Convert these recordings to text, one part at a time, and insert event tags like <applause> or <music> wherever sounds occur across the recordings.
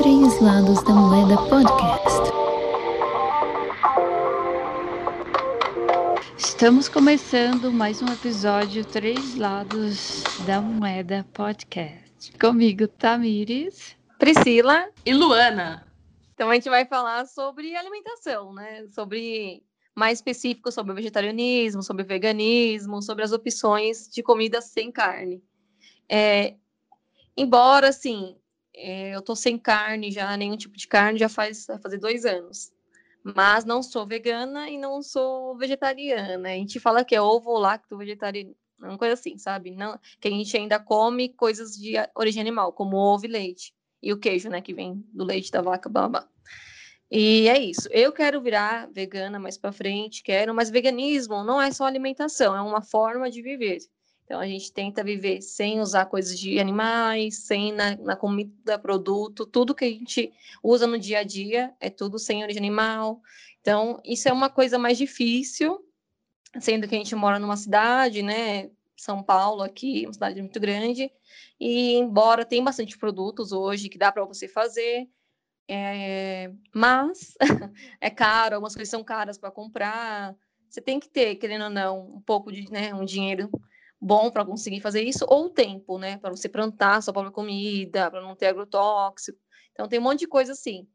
Três Lados da Moeda Podcast. Estamos começando mais um episódio Três Lados da Moeda Podcast. Comigo, Tamires, Priscila e Luana. Então a gente vai falar sobre alimentação, né? Sobre mais específico sobre o vegetarianismo, sobre o veganismo, sobre as opções de comida sem carne. É, embora, assim, é, eu tô sem carne já, nenhum tipo de carne, já faz fazer dois anos. Mas não sou vegana e não sou vegetariana. A gente fala que é ovo lacto vegetariano, uma coisa assim, sabe? Não, que a gente ainda come coisas de origem animal, como ovo e leite. E o queijo, né, que vem do leite da vaca, blá, blá. E é isso. Eu quero virar vegana mais para frente, quero, mas veganismo não é só alimentação, é uma forma de viver. Então a gente tenta viver sem usar coisas de animais, sem na, na comida, produto, tudo que a gente usa no dia a dia é tudo sem origem animal. Então isso é uma coisa mais difícil, sendo que a gente mora numa cidade, né? São Paulo aqui, uma cidade muito grande, e embora tem bastante produtos hoje que dá para você fazer, é, mas <laughs> é caro, algumas coisas são caras para comprar. Você tem que ter, querendo ou não, um pouco de né, um dinheiro bom para conseguir fazer isso, ou tempo, né? Para você plantar sua própria comida, para não ter agrotóxico. Então tem um monte de coisa assim.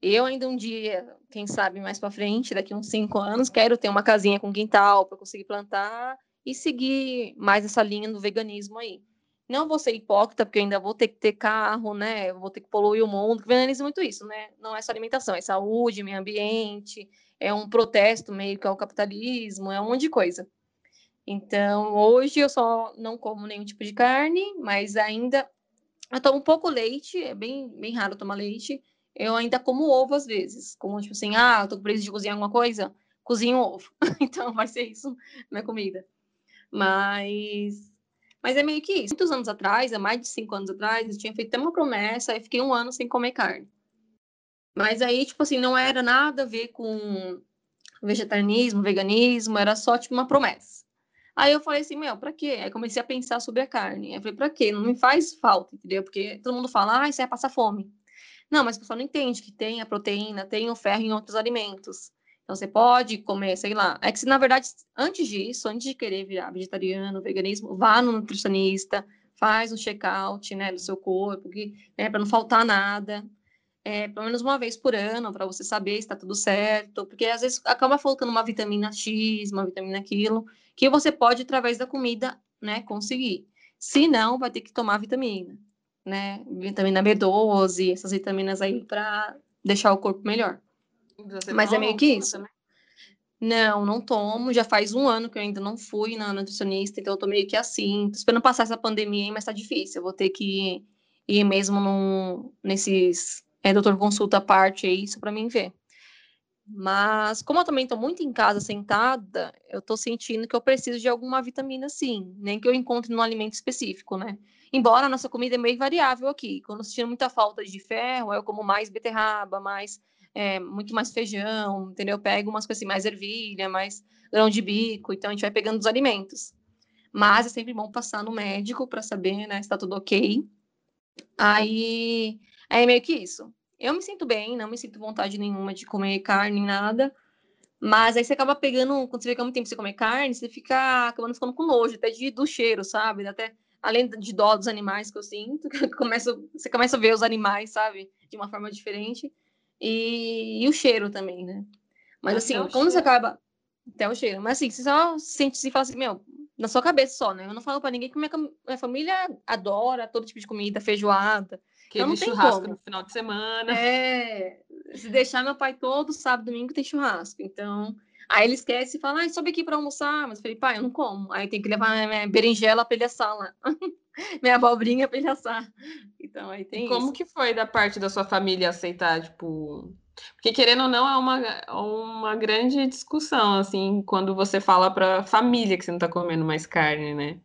Eu ainda um dia, quem sabe mais para frente, daqui uns cinco anos, quero ter uma casinha com quintal para conseguir plantar e seguir mais essa linha do veganismo aí. Não vou ser hipócrita, porque ainda vou ter que ter carro, né? Vou ter que poluir o mundo, que veganiza muito isso, né? Não é só alimentação, é saúde, meio ambiente, é um protesto meio que ao capitalismo, é um monte de coisa. Então, hoje eu só não como nenhum tipo de carne, mas ainda eu tomo um pouco leite, é bem, bem raro tomar leite. Eu ainda como ovo às vezes, como tipo assim, ah, eu tô com preguiça de cozinhar alguma coisa, cozinho ovo. <laughs> então vai ser isso minha comida. Mas mas é meio que isso. Muitos anos atrás, há mais de cinco anos atrás, eu tinha feito até uma promessa, e fiquei um ano sem comer carne. Mas aí, tipo assim, não era nada a ver com vegetarianismo, veganismo, era só, tipo, uma promessa. Aí eu falei assim, meu, pra quê? Aí comecei a pensar sobre a carne. Aí eu falei, pra quê? Não me faz falta, entendeu? Porque todo mundo fala, ah, isso é passar fome. Não, mas o pessoal não entende que tem a proteína, tem o ferro em outros alimentos. Então você pode comer, sei lá. É que se na verdade, antes disso, antes de querer virar vegetariano, veganismo, vá no nutricionista, faz um check-out, né, do seu corpo, que, né, para não faltar nada. É, pelo menos uma vez por ano, para você saber se está tudo certo, porque às vezes acaba faltando uma vitamina X, uma vitamina aquilo, que você pode, através da comida, né, conseguir. Se não, vai ter que tomar vitamina, né, vitamina B12, essas vitaminas aí, para deixar o corpo melhor. Você Mas é meio que isso. Também? Não, não tomo. Já faz um ano que eu ainda não fui na nutricionista, então eu tô meio que assim. Tô esperando passar essa pandemia aí, mas tá difícil. Eu vou ter que ir mesmo num, nesses é, doutor consulta à parte aí, isso para mim ver. Mas, como eu também tô muito em casa sentada, eu tô sentindo que eu preciso de alguma vitamina sim, nem que eu encontre num alimento específico, né? Embora a nossa comida é meio variável aqui. Quando eu sinto muita falta de ferro, eu como mais beterraba, mais é, muito mais feijão, entendeu? Pego umas coisas assim, mais ervilha, mais grão de bico, então a gente vai pegando os alimentos. Mas é sempre bom passar no médico para saber, né, se tá tudo ok. Aí, é meio que isso. Eu me sinto bem, não me sinto vontade nenhuma de comer carne, nada. Mas aí você acaba pegando, quando você fica muito tempo sem comer carne, você fica acabando ficando com nojo, até de, do cheiro, sabe? Até além de dó dos animais que eu sinto, <laughs> começa, você começa a ver os animais, sabe? De uma forma diferente. E, e o cheiro também, né? Mas assim, quando cheiro. você acaba. Até o cheiro. Mas assim, você só sente se fala assim, meu, na sua cabeça só, né? Eu não falo pra ninguém que minha, minha família adora todo tipo de comida, feijoada. Aquele então, churrasco como. no final de semana. É. Se deixar meu pai todo sábado, domingo tem churrasco. Então. Aí ele esquece e fala, ah, sobe aqui pra almoçar. Mas eu falei, pai, eu não como. Aí tem que levar minha berinjela pra ele assar lá. <laughs> minha abobrinha pra ele assar. Então, aí tem e como isso. que foi da parte da sua família aceitar, tipo... Porque, querendo ou não, é uma, uma grande discussão, assim, quando você fala pra família que você não tá comendo mais carne, né?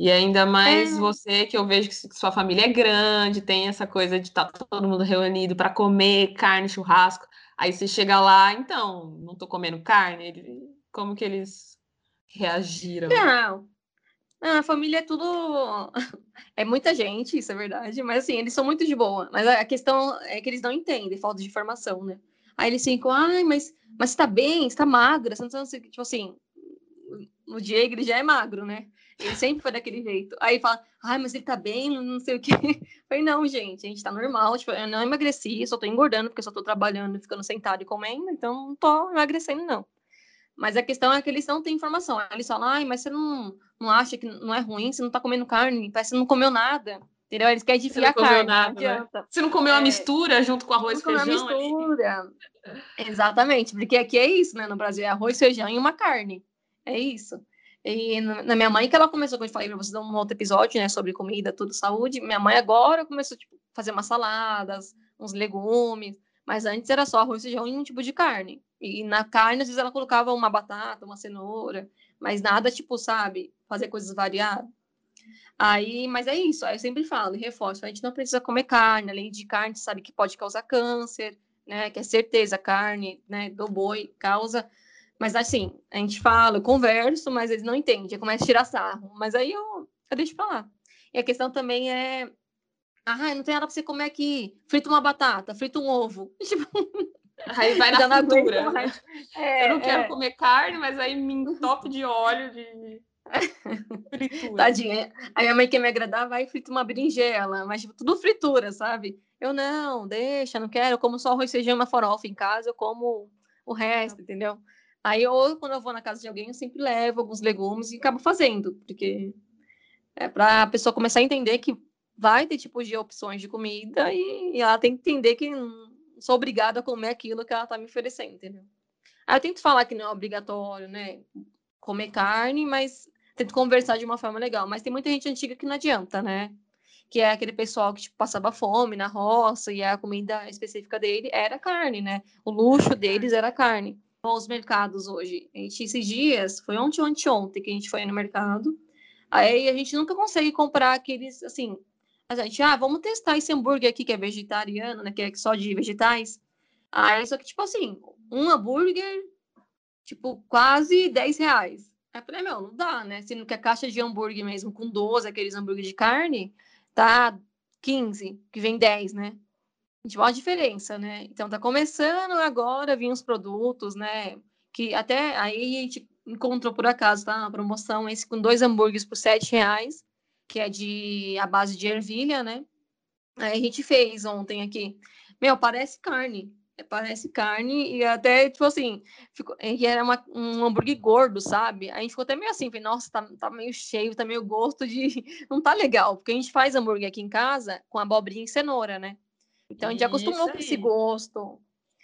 E ainda mais é. você, que eu vejo que sua família é grande, tem essa coisa de estar tá todo mundo reunido para comer carne, churrasco. Aí você chega lá, então, não tô comendo carne. Como que eles reagiram? Não, Não, a família é tudo. <laughs> É muita gente, isso é verdade, mas assim, eles são muito de boa. Mas a questão é que eles não entendem, falta de informação, né? Aí eles ficam, ai, mas, mas você tá bem, você tá magra, você não tá. Tipo assim, o Diego ele já é magro, né? Ele sempre foi daquele jeito. Aí fala, ai, mas ele tá bem, não sei o quê. Eu <laughs> falei, não, gente, a gente tá normal. Tipo, eu não emagreci, só tô engordando, porque só tô trabalhando, ficando sentado e comendo, então não tô emagrecendo, não. Mas a questão é que eles não têm informação. Eles falam, ai, mas você não, não acha que não é ruim, você não tá comendo carne, parece que você não comeu nada. Entendeu? Eles querem você não carne. Nada, não né? Você não comeu é... a mistura junto com arroz e feijão? mistura. Ali. Exatamente, porque aqui é isso, né? No Brasil é arroz, feijão e uma carne. É isso. E na minha mãe, que ela começou, como eu falei pra vocês, um outro episódio, né, sobre comida, tudo, saúde. Minha mãe agora começou, tipo, fazer umas saladas, uns legumes. Mas antes era só arroz, feijão e um tipo de carne. E na carne, às vezes, ela colocava uma batata, uma cenoura. Mas nada, tipo, sabe, fazer coisas variadas. Aí, mas é isso. Aí eu sempre falo, reforço, a gente não precisa comer carne. Além de carne, sabe que pode causar câncer, né? Que é certeza, carne, né, do boi causa mas assim, a gente fala, eu converso, mas eles não entendem, começa a tirar sarro. Mas aí eu, eu deixo pra lá. E a questão também é. Ah, não tem nada pra você comer aqui. Frita uma batata, frita um ovo. <laughs> Tipo. Aí vai <laughs> na. Né? <laughs> É, eu não quero é. comer carne, mas aí me entope de óleo de fritura. Tadinha. Aí a mãe quer me agradar, vai e frita uma berinjela, mas tipo, tudo fritura, sabe? Eu não, deixa, não quero. Eu como só arroz, feijão e uma farofa em casa, eu como o resto, entendeu? Aí, ou quando eu vou na casa de alguém, eu sempre levo alguns legumes e acabo fazendo, porque é para a pessoa começar a entender que vai ter tipos de opções de comida e, e ela tem que entender que não sou obrigada a comer aquilo que ela está me oferecendo, entendeu? Aí eu tento falar que não é obrigatório, né? Comer carne, mas tento conversar de uma forma legal. Mas tem muita gente antiga que não adianta, né? Que é aquele pessoal que tipo, passava fome na roça e a comida específica dele era carne, né? O luxo deles era carne aos mercados hoje. A gente, esses dias, foi ontem ou anteontem que a gente foi no mercado. Aí a gente nunca consegue comprar aqueles, assim, a gente, ah, vamos testar esse hambúrguer aqui que é vegetariano, né, que é só de vegetais. Aí, só que, tipo assim, um hambúrguer, tipo, quase 10 reais. Aí eu falei, meu, não dá, né? Sendo que a caixa de hambúrguer mesmo, com 12, aqueles hambúrguer de carne, tá 15, que vem 10, né? Gente vê uma diferença, né? Então tá começando agora a vir os produtos, né? Que até aí a gente encontrou por acaso, tá? Uma promoção esse com dois hambúrgueres por sete reais, que é de a base de ervilha, né? Aí a gente fez ontem aqui. Meu, parece carne. É, parece carne e até, tipo assim, ficou, e era uma, um hambúrguer gordo, sabe? Aí a gente ficou até meio assim, falei, nossa, tá, tá meio cheio, tá meio gosto de. <laughs> Não tá legal, porque a gente faz hambúrguer aqui em casa com abobrinha e cenoura, né? Então a gente já acostumou com esse gosto.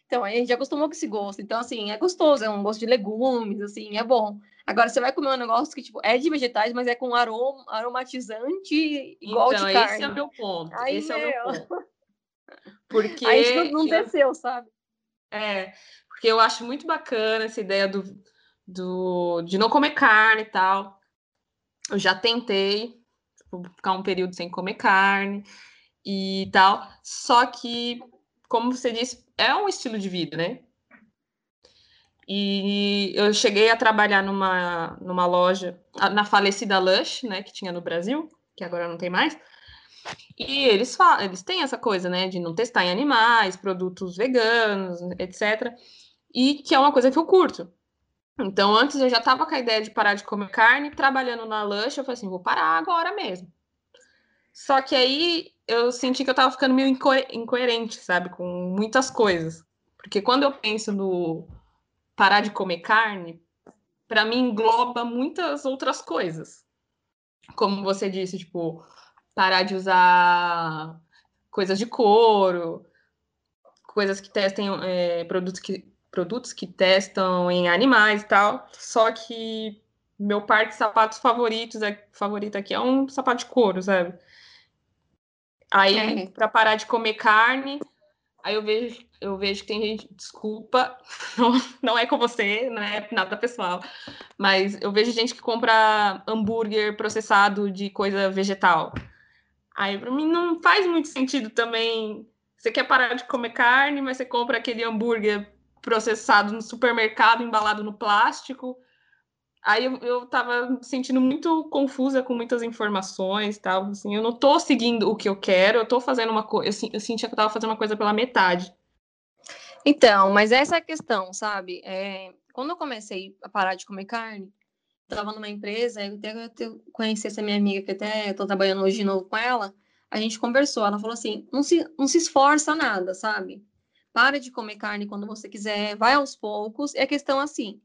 Então a gente já acostumou com esse gosto. Então, assim, é gostoso, é um gosto de legumes, assim, é bom. Agora, você vai comer um negócio que, tipo, é de vegetais, mas é com aroma, aromatizante igual então, de carne. esse é o meu ponto. Aí, esse é o meu ponto. Porque... <laughs> Aí não, não desceu, sabe? É, porque eu acho muito bacana essa ideia do, do, de não comer carne e tal. Eu já tentei tipo, ficar um período sem comer carne e tal. Só que, como você disse, é um estilo de vida, né? E eu cheguei a trabalhar numa, numa loja, na falecida Lush, né, que tinha no Brasil, que agora não tem mais. E eles falam, eles têm essa coisa, né, de não testar em animais, produtos veganos, etc. E que é uma coisa que eu curto. Então, antes eu já tava com a ideia de parar de comer carne, trabalhando na Lush, eu falei assim, vou parar agora mesmo. Só que aí eu senti que eu tava ficando meio inco incoerente, sabe, com muitas coisas. Porque quando eu penso no parar de comer carne, para mim engloba muitas outras coisas. Como você disse, tipo, parar de usar coisas de couro, coisas que testem é, produtos que produtos que testam em animais e tal. Só que meu par de sapatos favoritos é favorito aqui é um sapato de couro, sabe? Aí, é. para parar de comer carne, aí eu vejo, eu vejo que tem gente, desculpa, <laughs> não, não é com você, não é nada pessoal, mas eu vejo gente que compra hambúrguer processado de coisa vegetal. Aí, para mim, não faz muito sentido também. Você quer parar de comer carne, mas você compra aquele hambúrguer processado no supermercado, embalado no plástico. Aí eu, eu tava me sentindo muito confusa com muitas informações tal. Assim, eu não tô seguindo o que eu quero, eu tô fazendo uma coisa. Eu, eu sentia que eu tava fazendo uma coisa pela metade. Então, mas essa é a questão, sabe? É, quando eu comecei a parar de comer carne, estava numa empresa, eu até eu conheci essa minha amiga, que até estou trabalhando hoje de novo com ela, a gente conversou, ela falou assim, não se, não se esforça nada, sabe? Para de comer carne quando você quiser, vai aos poucos, é questão assim,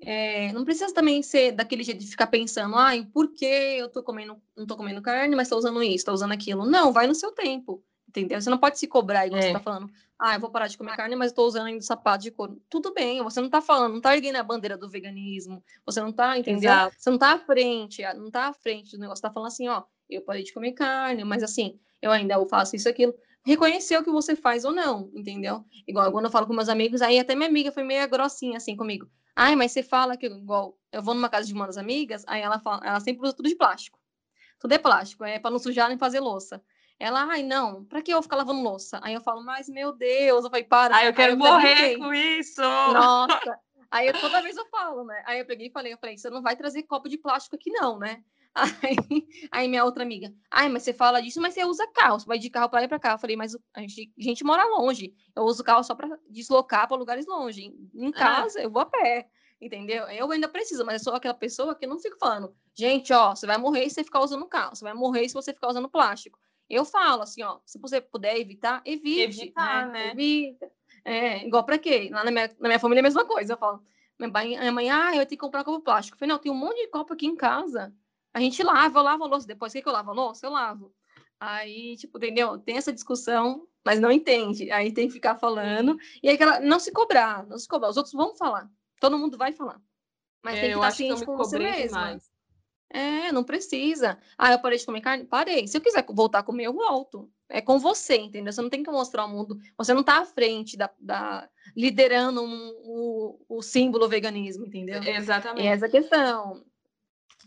é, não precisa também ser daquele jeito de ficar pensando, ai, por que eu tô comendo, não tô comendo carne, mas tô usando isso, tô usando aquilo. Não, vai no seu tempo, entendeu? Você não pode se cobrar, igual é. você tá falando, ah, eu vou parar de comer carne, mas tô usando ainda sapato de couro. Tudo bem, você não tá falando, não tá erguendo a bandeira do veganismo, você não tá, entendeu? Exato. Você não tá à frente, não tá à frente do negócio, tá falando assim, ó, eu parei de comer carne, mas assim, eu ainda faço isso, aquilo. Reconhecer o que você faz ou não, entendeu? Igual quando eu falo com meus amigos, aí até minha amiga foi meio grossinha assim comigo. Ai, mas você fala que, igual, eu vou numa casa de uma das amigas, aí ela fala, ela sempre usa tudo de plástico. Tudo é plástico, é para não sujar nem fazer louça. Ela, ai, não, pra que eu ficar lavando louça? Aí eu falo, mas meu Deus, eu falei, para. Ai, eu quero eu morrer com isso! Nossa! Aí eu, toda vez eu falo, né? Aí eu peguei e falei, eu falei, você não vai trazer copo de plástico aqui, não, né? Aí, aí minha outra amiga, ai, mas você fala disso, mas você usa carro, você vai de carro para lá e para cá. Eu falei, mas a gente, a gente mora longe, eu uso carro só para deslocar para lugares longe. Em casa, ah. eu vou a pé, entendeu? Eu ainda preciso, mas eu sou aquela pessoa que não fico falando, gente, ó, você vai morrer se você ficar usando carro, você vai morrer se você ficar usando plástico. Eu falo assim, ó, se você puder evitar, evite. Evitar, né? né? Evita. É, igual para quê? Lá na minha, na minha família é a mesma coisa. Eu falo, minha mãe ah, eu tenho que comprar copo plástico. Eu falei, não, tem um monte de copo aqui em casa. A gente lava, eu lavo a louça. Depois que eu lavo a louça, eu lavo. Aí, tipo, entendeu? Tem essa discussão, mas não entende. Aí tem que ficar falando. E aí, aquela, não se cobrar, não se cobrar. Os outros vão falar. Todo mundo vai falar. Mas é, tem que estar ciente com você mesmo. É, não precisa. Ah, eu parei de comer carne? Parei. Se eu quiser voltar a comer, eu volto. É com você, entendeu? Você não tem que mostrar ao mundo. Você não está à frente da, da liderando um, o, o símbolo veganismo, entendeu? Exatamente. E essa questão.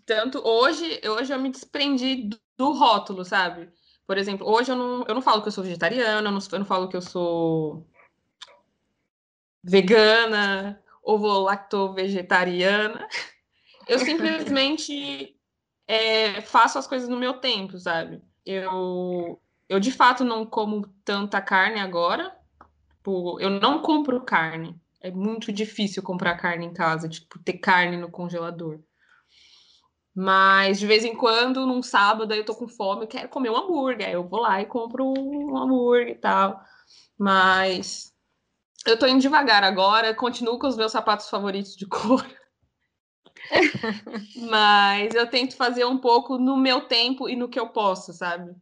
Tanto hoje, hoje eu me desprendi do, do, rótulo, sabe? Por exemplo, hoje eu não, eu não falo que eu sou vegetariana, eu não, eu não falo que eu sou vegana, ovo lacto vegetariana. Eu simplesmente é, faço as coisas no meu tempo, sabe? Eu, eu de fato não como tanta carne agora. Tipo, eu não compro carne. É muito difícil comprar carne em casa, tipo, ter carne no congelador. Mas de vez em quando, num sábado, eu tô com fome, eu quero comer um hambúrguer. Aí eu vou lá e compro um hambúrguer e tal. Mas eu tô indo devagar agora, continuo com os meus sapatos favoritos de couro. <laughs> Mas eu tento fazer um pouco no meu tempo e no que eu posso, sabe?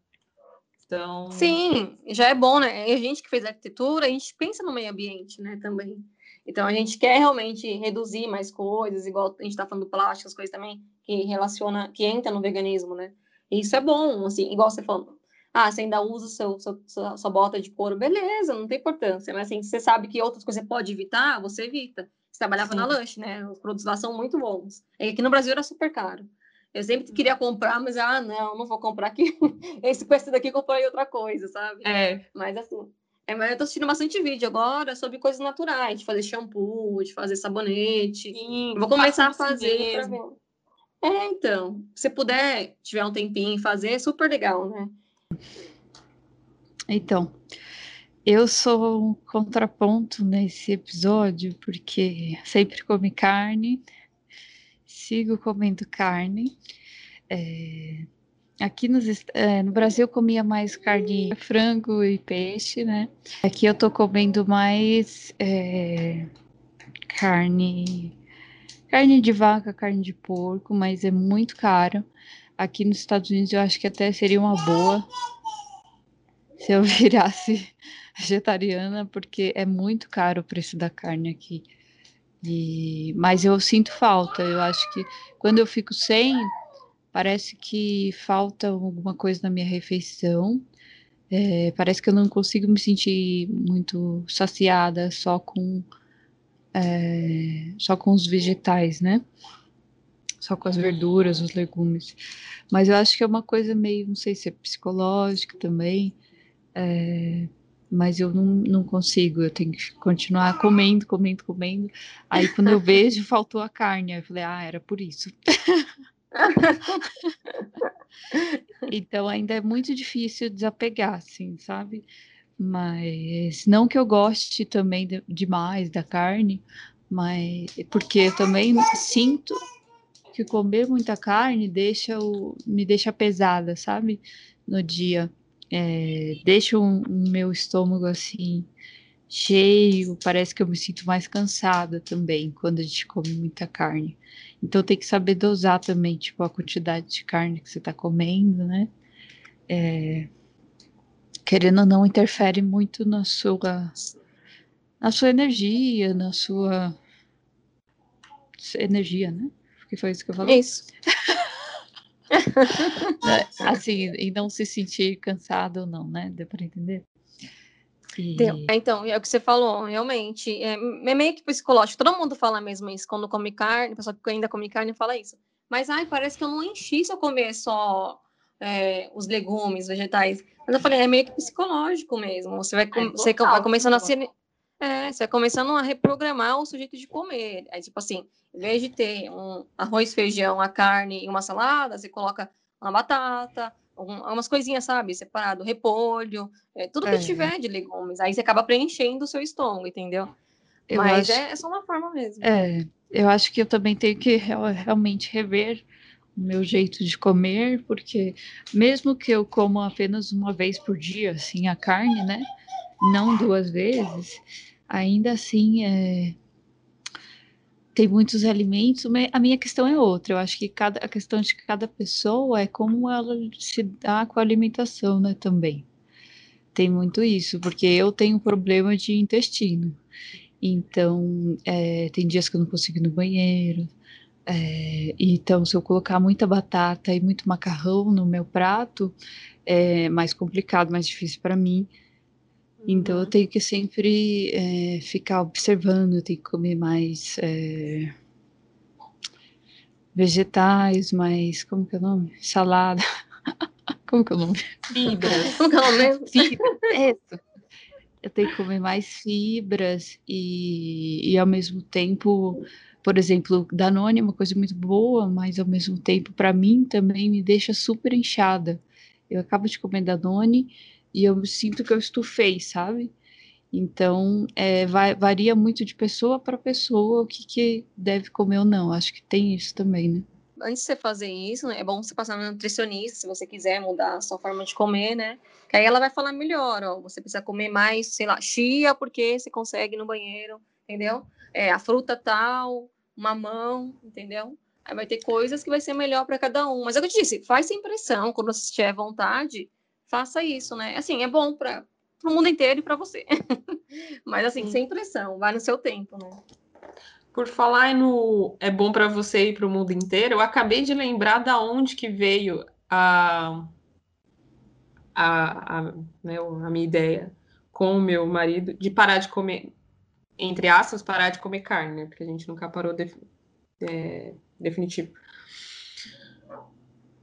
Então... Sim, já é bom, né? A gente que fez arquitetura, a gente pensa no meio ambiente, né, também. Então a gente quer realmente reduzir mais coisas, igual a gente está falando do plástico, as coisas também que relaciona, que entra no veganismo, né? E isso é bom, assim, igual você falou. Ah, você ainda usa seu, seu, sua, sua bota de couro, beleza, não tem importância. Mas assim, você sabe que outras coisas você pode evitar, você evita. Você trabalhava Sim. na lanche, né? Os produtos lá são muito bons. E aqui no Brasil era super caro. Eu sempre queria comprar, mas ah, não, não vou comprar aqui. <laughs> Esse com esse daqui comprei outra coisa, sabe? É. Mas assim, é, eu tô assistindo bastante vídeo agora sobre coisas naturais, de fazer shampoo, de fazer sabonete. Sim, vou começar a fazer. É, então, se puder, tiver um tempinho fazer, é super legal, né? Então, eu sou um contraponto nesse episódio, porque sempre comi carne, sigo comendo carne. É, aqui nos, é, no Brasil comia mais carne, frango e peixe, né? Aqui eu tô comendo mais é, carne, carne de vaca, carne de porco, mas é muito caro. Aqui nos Estados Unidos eu acho que até seria uma boa <laughs> se eu virasse <laughs> vegetariana, porque é muito caro o preço da carne aqui. E, mas eu sinto falta. Eu acho que quando eu fico sem, parece que falta alguma coisa na minha refeição. É, parece que eu não consigo me sentir muito saciada só com é, só com os vegetais, né? Só com as verduras, os legumes. Mas eu acho que é uma coisa meio, não sei se é psicológica também. É, mas eu não, não consigo, eu tenho que continuar comendo, comendo, comendo. Aí quando eu vejo, faltou a carne. Aí eu falei, ah, era por isso. <laughs> <laughs> então ainda é muito difícil desapegar, assim, sabe? Mas não que eu goste também de, demais da carne, mas porque eu também sinto que comer muita carne deixa o, me deixa pesada, sabe? No dia é, deixa o, o meu estômago assim cheio, parece que eu me sinto mais cansada também quando a gente come muita carne. Então tem que saber dosar também, tipo, a quantidade de carne que você está comendo, né? É, querendo ou não, interfere muito na sua na sua energia, na sua energia, né? Que foi isso que eu falei? Isso. Né, <laughs> assim, e não se sentir cansado ou não, né? Deu para entender? E... Então, é o que você falou, realmente. É, é, meio que psicológico. Todo mundo fala mesmo isso. Quando come carne, a pessoa que ainda come carne fala isso. Mas, ai, parece que eu não enchi se eu comer só é, os legumes, vegetais. Mas eu falei, é meio que psicológico mesmo. Você vai, é, você vai começando a se... É, você vai começando a reprogramar o sujeito de comer. Aí, tipo assim, em vez de ter um arroz, feijão, a carne e uma salada, você coloca uma batata, umas coisinhas, sabe? Separado, repolho, é, tudo que é. tiver de legumes. Aí você acaba preenchendo o seu estômago, entendeu? Eu Mas acho... é, é, só uma forma mesmo. É, eu acho que eu também tenho que realmente rever o meu jeito de comer, porque mesmo que eu como apenas uma vez por dia, assim, a carne, né? Não duas vezes, ainda assim é, tem muitos alimentos, a minha questão é outra. Eu acho que cada, a questão de cada pessoa é como ela se dá com a alimentação, né, também. Tem muito isso, porque eu tenho problema de intestino. Então, é, tem dias que eu não consigo ir no banheiro. É, então, se eu colocar muita batata e muito macarrão no meu prato, é mais complicado, mais difícil para mim. Então eu tenho que sempre é, ficar observando, tenho que comer mais é, vegetais, mais. Como que é o nome? Salada. <laughs> como que é o nome? Fibras. Como que é o nome? <laughs> Fibras. Isso. Eu tenho que comer mais fibras e, e ao mesmo tempo, por exemplo, Danone é uma coisa muito boa, mas ao mesmo tempo, para mim, também me deixa super inchada. Eu acabo de comer Danone e eu sinto que eu estufei, sabe? Então, é, vai, varia muito de pessoa para pessoa o que, que deve comer ou não. Acho que tem isso também, né? Antes de você fazer isso, né, é bom você passar na nutricionista, se você quiser mudar a sua forma de comer, né? Que aí ela vai falar melhor, ó, você precisa comer mais, sei lá, chia, porque você consegue no banheiro, entendeu? É, a fruta tal, mamão, entendeu? Aí vai ter coisas que vai ser melhor para cada um. Mas é o que eu te disse, faz sem pressão, quando você tiver vontade, faça isso, né? Assim, é bom para o mundo inteiro e para você. <laughs> Mas assim, Sim. sem pressão, vai no seu tempo, né? Por falar no é bom para você e para o mundo inteiro, eu acabei de lembrar da onde que veio a a, a, né, a minha ideia com o meu marido de parar de comer, entre aspas, parar de comer carne, né? Porque a gente nunca parou de, é, definitivo.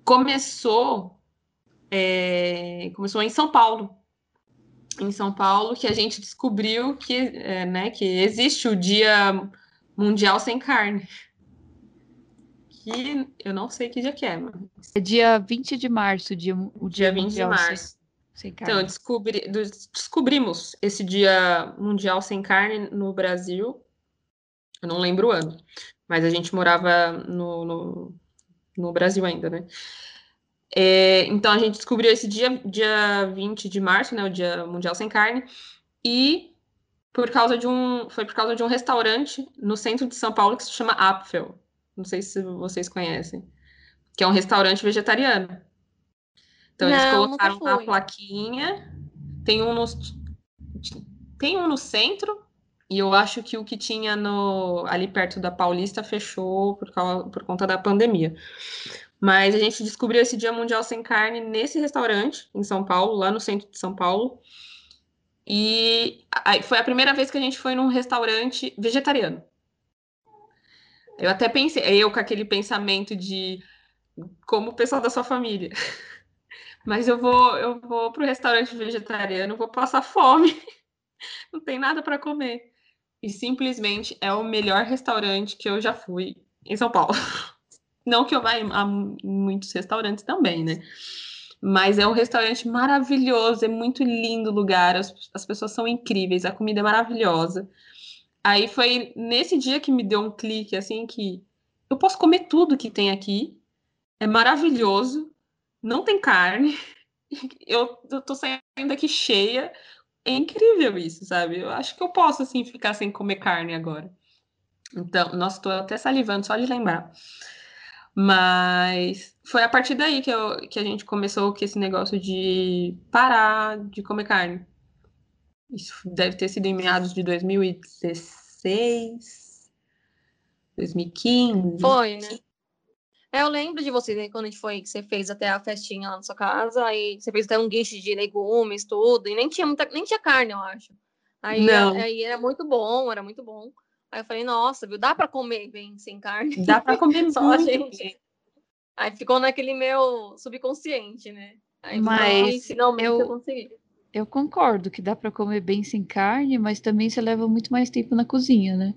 Começou é, começou em São Paulo. Em São Paulo, que a gente descobriu que, é, né, que existe o Dia Mundial Sem Carne. Que eu não sei que dia que é. Mas... É dia 20 de março, dia, o dia, dia 20 de março. Sem, sem carne. Então, descobri, descobrimos esse Dia Mundial Sem Carne no Brasil. Eu não lembro o ano, mas a gente morava no, no, no Brasil ainda, né? É, então a gente descobriu esse dia, dia 20 de março, né, o Dia Mundial Sem Carne, e por causa de um, foi por causa de um restaurante no centro de São Paulo que se chama Apfel. Não sei se vocês conhecem, que é um restaurante vegetariano. Então Não, eles colocaram uma plaquinha, tem um no, tem um no centro e eu acho que o que tinha no ali perto da Paulista fechou por, causa, por conta da pandemia. Mas a gente descobriu esse Dia Mundial Sem Carne nesse restaurante em São Paulo, lá no centro de São Paulo. E foi a primeira vez que a gente foi num restaurante vegetariano. Eu até pensei, eu com aquele pensamento de como o pessoal da sua família. <laughs> Mas eu vou, eu vou pro restaurante vegetariano, vou passar fome. <laughs> Não tem nada para comer. E simplesmente é o melhor restaurante que eu já fui em São Paulo. <laughs> Não que eu vá a muitos restaurantes também, né? Mas é um restaurante maravilhoso, é muito lindo o lugar, as, as pessoas são incríveis, a comida é maravilhosa. Aí foi nesse dia que me deu um clique, assim, que eu posso comer tudo que tem aqui, é maravilhoso, não tem carne, <laughs> eu, eu tô saindo daqui cheia, é incrível isso, sabe? Eu acho que eu posso, assim, ficar sem comer carne agora. Então, nossa, tô até salivando só de lembrar. Mas foi a partir daí que, eu, que a gente começou com esse negócio de parar de comer carne. Isso deve ter sido em meados de 2016, 2015. Foi, né? Eu lembro de você, né, quando a gente foi, que você fez até a festinha lá na sua casa, aí você fez até um guiche de legumes, tudo, e nem tinha muita, nem tinha carne, eu acho. Aí, Não. aí era muito bom, era muito bom. Aí eu falei, nossa, viu, dá para comer bem sem carne. Dá para comer <laughs> só a gente. Aí ficou naquele meu subconsciente, né? Aí mas finalmente eu, eu consegui. Eu concordo que dá para comer bem sem carne, mas também você leva muito mais tempo na cozinha, né?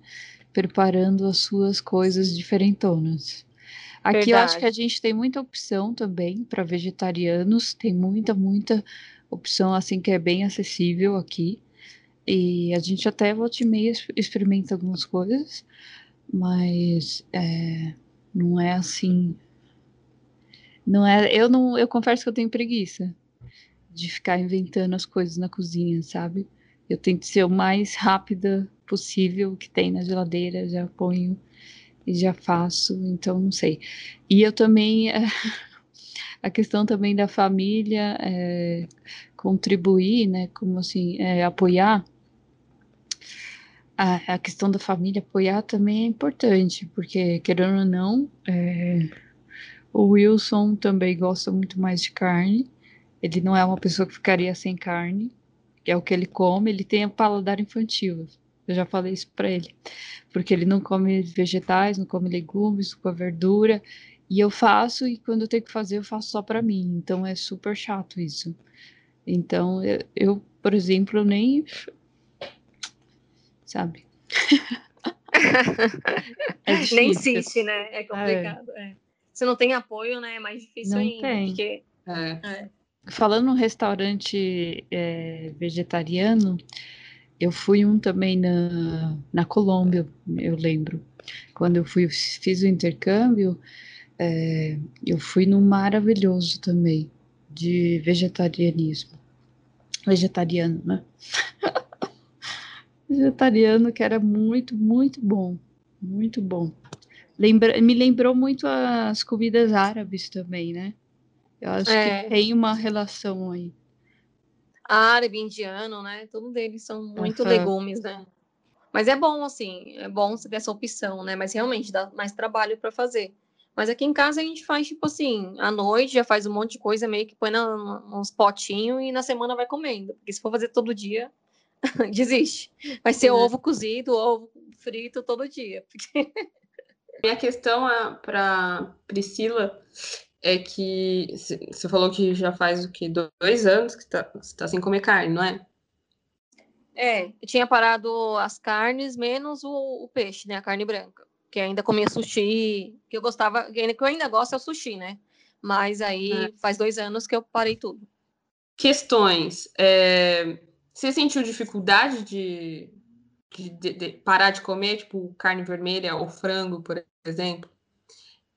Preparando as suas coisas diferentonas. Aqui Verdade. eu acho que a gente tem muita opção também para vegetarianos, tem muita, muita opção assim que é bem acessível aqui. E a gente até volta e meia experimenta algumas coisas, mas é, não é assim. Não é, eu não, eu confesso que eu tenho preguiça de ficar inventando as coisas na cozinha, sabe? Eu tento ser o mais rápida possível que tem na geladeira, já ponho e já faço, então não sei. E eu também <laughs> a questão também da família é, contribuir, né? Como assim, é, apoiar a, a, questão da família apoiar também é importante, porque, querendo ou não, é, o Wilson também gosta muito mais de carne. Ele não é uma pessoa que ficaria sem carne, que é o que ele come. Ele tem a paladar infantil. Eu já falei isso para ele, porque ele não come vegetais, não come legumes, não come verdura. E eu faço, e quando eu tenho que fazer, eu faço só para mim. Então é super chato isso. Então eu, eu por exemplo, nem sabe? <laughs> é difícil. Nem insiste, né? É complicado. É. É. Se não tem apoio, né? É mais difícil não ainda. Tem. Porque... É. é. Falando no restaurante é, vegetariano, eu fui um também na, na Colômbia, eu lembro. Quando eu fui, fiz o intercâmbio, é, eu fui num maravilhoso também, de vegetarianismo. Vegetariano, né? <laughs> vegetariano que era muito, muito bom. Muito bom. Lembra, me lembrou muito as comidas árabes também, né? Eu acho é. que tem uma relação aí. Árabe, indiano, né? Todos eles são muito uhum. legumes, né? Mas é bom, assim, é bom você ter essa opção, né? Mas realmente dá mais trabalho para fazer. Mas aqui em casa a gente faz, tipo assim, à noite já faz um monte de coisa, meio que põe na, nos potinhos e na semana vai comendo. Porque se for fazer todo dia, <laughs> desiste. Vai ser é. ovo cozido, ovo frito todo dia. <laughs> Minha questão para Priscila é que você falou que já faz o que dois anos que está tá sem comer carne, não é? É, eu tinha parado as carnes menos o, o, peixe, né, a carne branca, que ainda comia sushi, que eu gostava, que eu ainda gosto é o sushi, né? Mas aí é. faz dois anos que eu parei tudo. Questões. É, você sentiu dificuldade de, de, de, de, parar de comer, tipo, carne vermelha ou frango, por exemplo?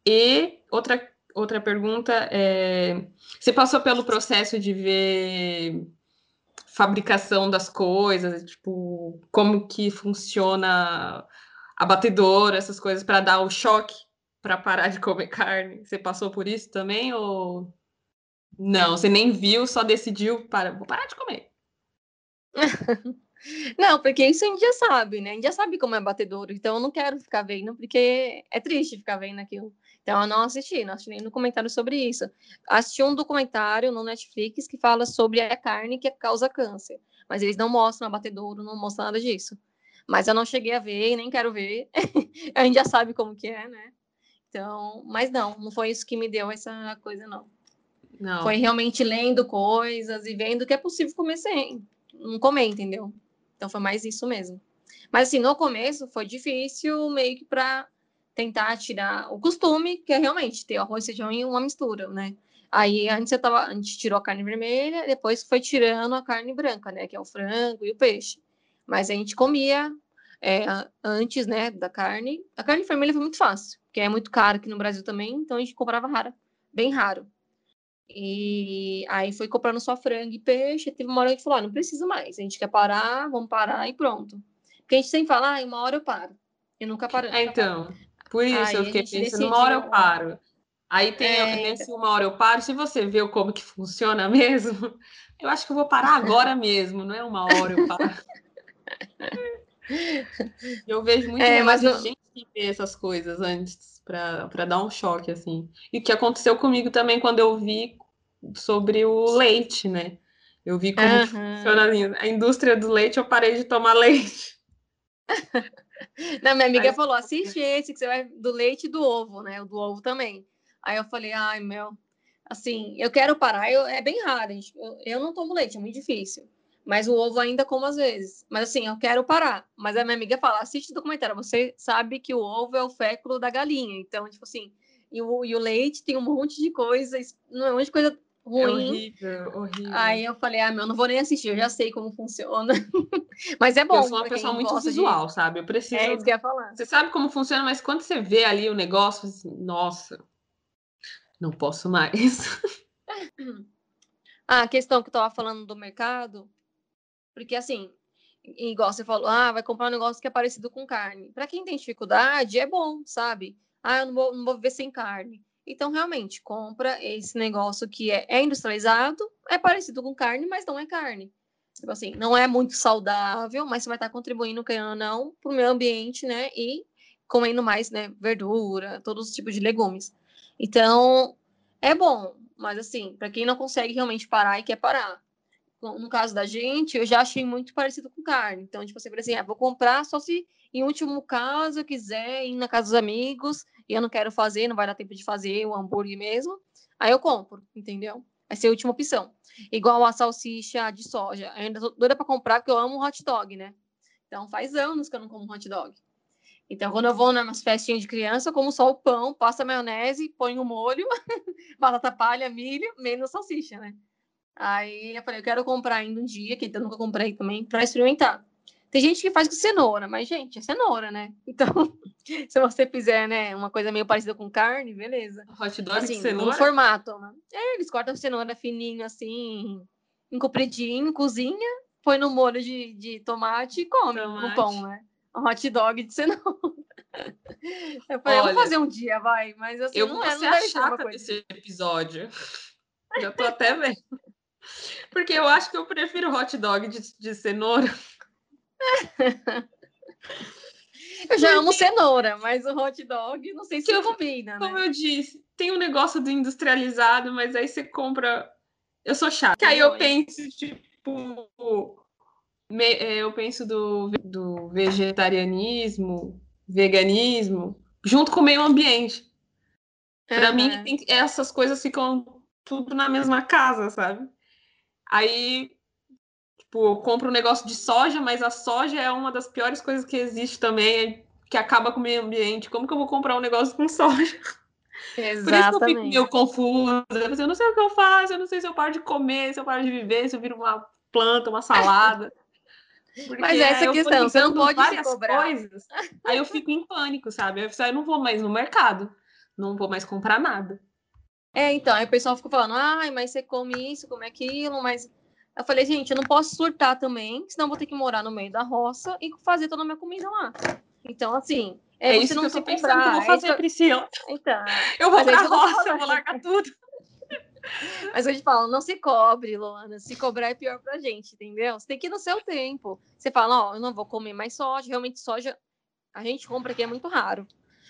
E outra, outra pergunta é: você passou pelo processo de ver fabricação das coisas, tipo, como que funciona a batedora, essas coisas, para dar o choque para parar de comer <laughs> carne? Você passou por isso também ou não? Você nem viu, só decidiu para vou parar de comer? <laughs> Não, porque isso a gente já sabe, né? A gente já sabe como é batedouro, então eu não quero ficar vendo, porque é triste ficar vendo aquilo. Então eu não assisti, não assisti nenhum documentário sobre isso. Assisti um documentário no Netflix que fala sobre a carne que causa câncer, mas eles não mostram a batedouro, não mostram nada disso. Mas eu não cheguei a ver e nem quero ver. <laughs> a gente já sabe como que é, né? Então, mas não, não foi isso que me deu essa coisa, não. Não. Foi realmente lendo coisas e vendo que é possível comer sem. Não comer, entendeu? Então foi mais isso mesmo. Mas assim, no começo foi difícil, meio que para tentar tirar o costume, que é realmente ter arroz, feijão e uma mistura, né? Aí antes eu tava, a gente tirou a carne vermelha, depois foi tirando a carne branca, né? Que é o frango e o peixe. Mas a gente comia é, antes, né, da carne. A carne vermelha foi muito fácil, porque é muito caro aqui no Brasil também, então a gente comprava rara, bem raro. E aí foi comprando só frango e peixe. Teve uma hora que falou: ah, não precisa mais, a gente quer parar, vamos parar e pronto. Porque a gente sempre fala, ah, uma hora eu paro. E nunca paramos. É, então, por isso aí eu fiquei pensando, uma hora eu paro. Aí tem é... nesse uma hora eu paro, se você vê como que funciona <laughs> mesmo, eu acho que eu vou parar agora mesmo, não é uma hora eu paro. <laughs> eu vejo muito é, mas gente que vê essas coisas antes para dar um choque assim. E o que aconteceu comigo também quando eu vi sobre o leite, né? Eu vi como uhum. funciona a indústria do leite, eu parei de tomar <laughs> leite. Não, minha amiga falou: assiste esse que você vai do leite e do ovo, né? O do ovo também. Aí eu falei, ai, meu, assim, eu quero parar, eu, é bem raro, gente, eu, eu não tomo leite, é muito difícil. Mas o ovo ainda como às vezes. Mas assim, eu quero parar. Mas a minha amiga fala: assiste o documentário, você sabe que o ovo é o féculo da galinha. Então, tipo assim, e o, e o leite tem um monte de coisas, um monte de coisa ruim. É horrível, horrível. Aí eu falei, ah, meu, não vou nem assistir, eu já sei como funciona. <laughs> mas é bom. Eu sou uma pessoa muito visual, de... sabe? Eu preciso. É isso que eu ia falar. Você sabe como funciona, mas quando você vê ali o negócio, assim, nossa, não posso mais. <laughs> ah, a questão que eu tava falando do mercado, porque assim, igual você falou, ah, vai comprar um negócio que é parecido com carne. Para quem tem dificuldade, é bom, sabe? Ah, eu não vou, não vou viver sem carne. Então, realmente, compra esse negócio que é, é industrializado, é parecido com carne, mas não é carne. Tipo assim, não é muito saudável, mas você vai estar contribuindo, querendo ou não, para o meio ambiente, né? E comendo mais, né? Verdura, todos os tipos de legumes. Então, é bom, mas assim, para quem não consegue realmente parar e quer parar. No caso da gente, eu já achei muito parecido com carne. Então, tipo assim, assim, ah, vou comprar só se em último caso eu quiser ir na casa dos amigos e eu não quero fazer, não vai dar tempo de fazer o hambúrguer mesmo, aí eu compro, entendeu? Vai ser a última opção. Igual a salsicha de soja. Eu ainda tô doida para comprar porque eu amo hot dog, né? Então faz anos que eu não como hot dog. Então, quando eu vou nas festinhas de criança, eu como só o pão, passa maionese, ponho o molho, <laughs> batata palha, milho, menos salsicha, né? Aí eu falei, eu quero comprar ainda um dia, que eu nunca comprei também, para experimentar. Tem gente que faz com cenoura, mas, gente, é cenoura, né? <laughs> Então, se você fizer, né, uma coisa meio parecida com carne, beleza. Hot dog assim, de cenoura? No formato, né? É, eles cortam a cenoura fininho, assim, em compridinho, cozinha, põe no molho de, de tomate e come tomate. no pão, né? Um hot dog de <laughs> cenoura. Eu falei, Olha, vou fazer um dia, vai, mas assim, eu não é, ser a chata desse episódio. <laughs> Já tô até vendo. Porque eu acho que eu prefiro hot dog de, de cenoura. Eu já amo cenoura, mas o hot dog não sei se eu, combina, Como né? eu disse, tem um negócio do industrializado, mas aí você compra. Eu sou chata. Que aí eu penso, tipo. É, eu penso do, do vegetarianismo, veganismo, junto com o meio ambiente. Para uhum. mim, tem, essas coisas ficam tudo na mesma casa, sabe? Aí Tipo, eu compro um negócio de soja, mas a soja é uma das piores coisas que existe também, que acaba com o meio ambiente. Como que eu vou comprar um negócio com soja? Exatamente. Por isso que eu fico meio confusa. Eu não sei o que eu faço, eu não sei se eu paro de comer, se eu paro de viver, se eu viro uma planta, uma salada. <laughs> Porque Mas essa é a questão, você não pode várias coisas. Aí eu fico em pânico, sabe? Eu não vou mais no mercado, não vou mais comprar nada. É, então, aí o pessoal fica falando, ai, mas você come isso, come aquilo, mas eu falei, gente, eu não posso surtar também, senão vou ter que morar no meio da roça e fazer toda a minha comida lá. Então, assim, é, é isso não que eu tô pensando que eu vou fazer, é Priscila. Então, eu vou pra roça, eu vou largar tudo. <laughs> Mas eu te falo, não se cobre, Luana. Se cobrar é pior pra gente, entendeu? Você tem que ir no seu tempo. Você fala, ó, eu não vou comer mais soja. Realmente, soja, a gente compra aqui, é muito raro.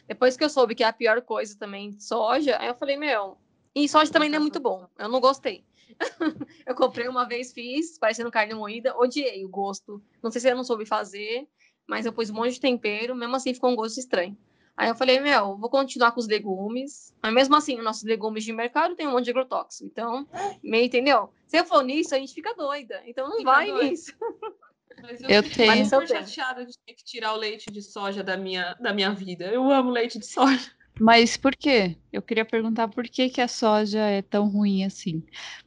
Depois que eu soube que é a pior coisa também, soja, aí eu falei, meu, e soja também não é muito bom. Eu não gostei. <laughs> eu comprei uma vez, fiz, parecendo carne moída, odiei o gosto. Não sei se eu não soube fazer, mas eu pus um monte de tempero, mesmo assim ficou um gosto estranho. Aí eu falei, meu, vou continuar com os legumes. Mas mesmo assim, os nossos legumes de mercado tem um monte de agrotóxico. Então, meio, entendeu? Se eu for nisso, a gente fica doida. Então não fica vai doida. nisso. <laughs> Mas eu, eu tenho. Mas chateada de ter que tirar o leite de soja da minha, da minha vida. Eu amo leite de soja. Mas por quê? Eu queria perguntar por que, que a soja é tão ruim assim.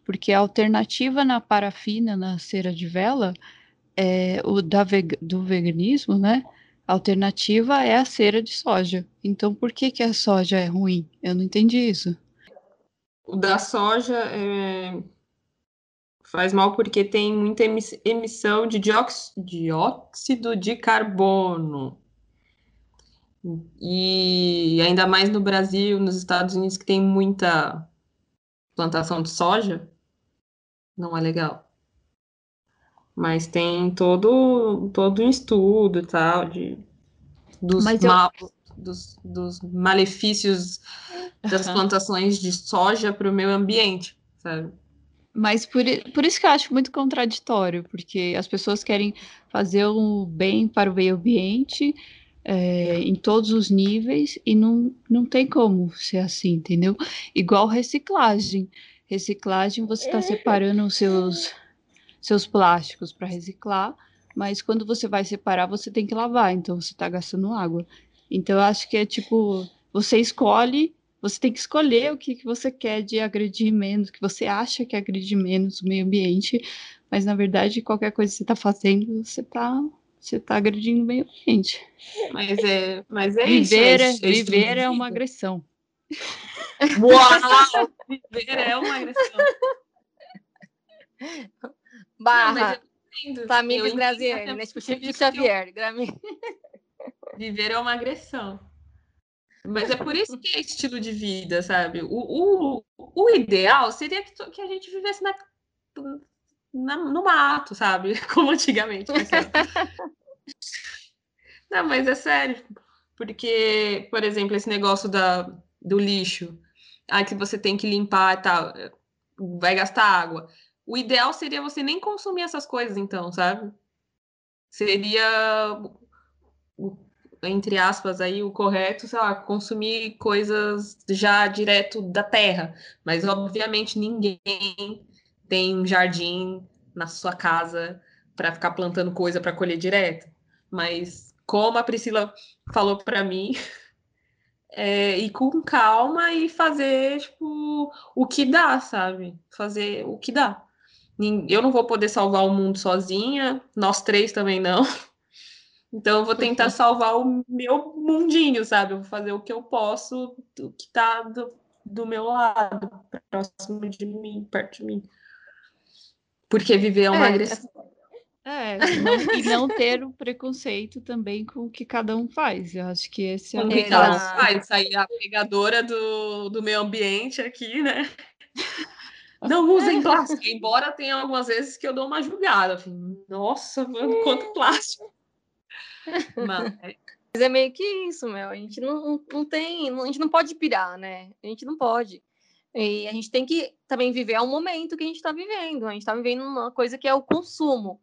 Porque a alternativa na parafina, na cera de vela, é o da do veganismo, né? A alternativa é a cera de soja. Então, por que, que a soja é ruim? Eu não entendi isso. O da soja é... faz mal porque tem muita emissão de dióxido de carbono. E ainda mais no Brasil, nos Estados Unidos, que tem muita plantação de soja, não é legal. Mas tem todo, todo um estudo tal de, dos, mal, eu... dos, dos malefícios das plantações de soja para o meio ambiente, sabe? Mas por, por isso que eu acho muito contraditório, porque as pessoas querem fazer o bem para o meio ambiente, é, em todos os níveis e não, não tem como ser assim, entendeu? Igual reciclagem. Reciclagem, você está separando os seus, seus plásticos para reciclar, mas quando você vai separar, você tem que lavar, então você está gastando água. Então, eu acho que é tipo, você escolhe, você tem que escolher o que, que você quer de agredir menos, que você acha que agride menos o meio ambiente, mas na verdade, qualquer coisa que você está fazendo, você está você está agredindo o meio ambiente. Mas é, mas é viver, isso. É, é viver é uma agressão. Uau! <laughs> viver é uma agressão. Barra. Família Graziani, né? Tipo Chico Xavier. Viver é uma agressão. Mas é por isso que é estilo de vida, sabe? O, o, o ideal seria que, que a gente vivesse na, na, no mato, sabe? <laughs> Como antigamente. <laughs> Não, mas é sério. Porque, por exemplo, esse negócio da, do lixo, ah, que você tem que limpar e tal, vai gastar água. O ideal seria você nem consumir essas coisas, então, sabe? Seria, entre aspas, aí, o correto, sei lá, consumir coisas já direto da terra. Mas, obviamente, ninguém tem um jardim na sua casa para ficar plantando coisa para colher direto. Mas como a Priscila falou para mim, <laughs> é, ir com calma e fazer tipo o que dá, sabe? Fazer o que dá. Eu não vou poder salvar o mundo sozinha, nós três também não. <laughs> Então eu vou tentar salvar o meu mundinho, sabe? Eu vou fazer o que eu posso, o que tá do, do meu lado, próximo de mim, perto de mim. Porque viver é uma é, agressão. É, não, e não ter o preconceito também com o que cada um faz. Eu acho que esse é o que cada um faz. Sair a pegadora do, do meio ambiente aqui, né? <laughs> Não usem é. plástico, embora tenha algumas vezes que eu dou uma julgada. Assim, Nossa, quanto plástico. Mas... Mas é meio que isso, meu. A gente não, não tem, a gente não pode pirar, né? A gente não pode. E a gente tem que também viver ao momento que a gente está vivendo. A gente está vivendo uma coisa que é o consumo.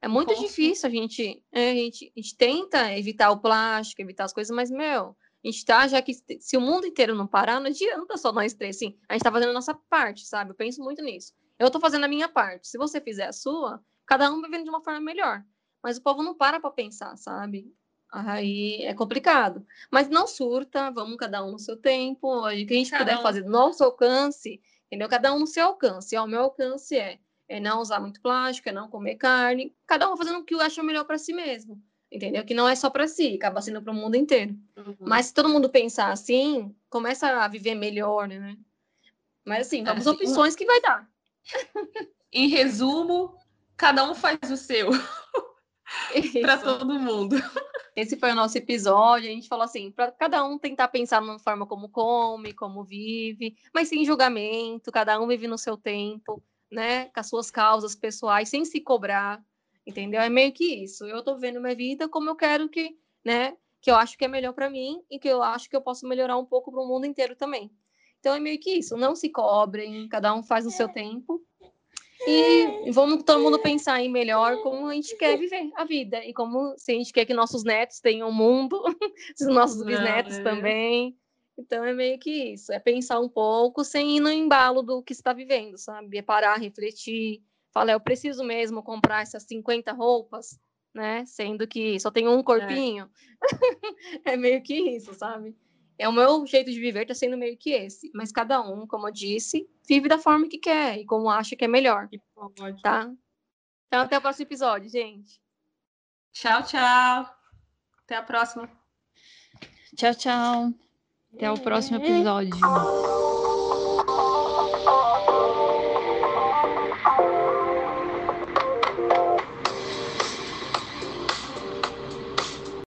É muito consumo. difícil a gente, é, a gente, a gente tenta evitar o plástico, evitar as coisas, mas, meu, a gente tá, já que se o mundo inteiro não parar, não adianta só nós três, assim, a gente tá fazendo a nossa parte, sabe? Eu penso muito nisso. Eu tô fazendo a minha parte. Se você fizer a sua, cada um vivendo de uma forma melhor. Mas o povo não para para pensar, sabe? Aí é complicado. Mas não surta, vamos cada um no seu tempo, o que a gente cada puder um. fazer do nosso alcance, entendeu? Cada um no seu alcance. o meu alcance é, é não usar muito plástico, é não comer carne, cada um fazendo o que acha melhor para si mesmo, entendeu? Que não é só para si, acaba sendo para o mundo inteiro. Uhum. Mas se todo mundo pensar assim, começa a viver melhor, né? Mas assim, vamos é, opções que vai dar. <laughs> em resumo, cada um faz o seu. <laughs> <laughs> para todo mundo. Esse foi o nosso episódio. A gente falou assim, para cada um tentar pensar na forma como come, como vive, mas sem julgamento, cada um vive no seu tempo, né? Com as suas causas pessoais, sem se cobrar, entendeu? É meio que isso. Eu tô vendo minha vida como eu quero que, né? Que eu acho que é melhor para mim e que eu acho que eu posso melhorar um pouco para o mundo inteiro também. Então é meio que isso. Não se cobrem, cada um faz no seu tempo. E vamos todo mundo pensar em melhor como a gente quer viver a vida e como se a gente quer que nossos netos tenham um mundo, <laughs> os nossos bisnetos Não, é. também. Então é meio que isso, é pensar um pouco sem ir no embalo do que está vivendo, sabe? É parar, refletir, falar, eu preciso mesmo comprar essas 50 roupas, né? Sendo que só tenho um é. corpinho. É, <laughs> é meio que isso, sabe? É o meu jeito de viver tá sendo meio que esse, mas cada um, como eu disse, vive da forma que quer e como acha que é melhor. Tá? Então até o próximo episódio, gente. Tchau, tchau. Até a próxima. Tchau, tchau. Até o próximo episódio.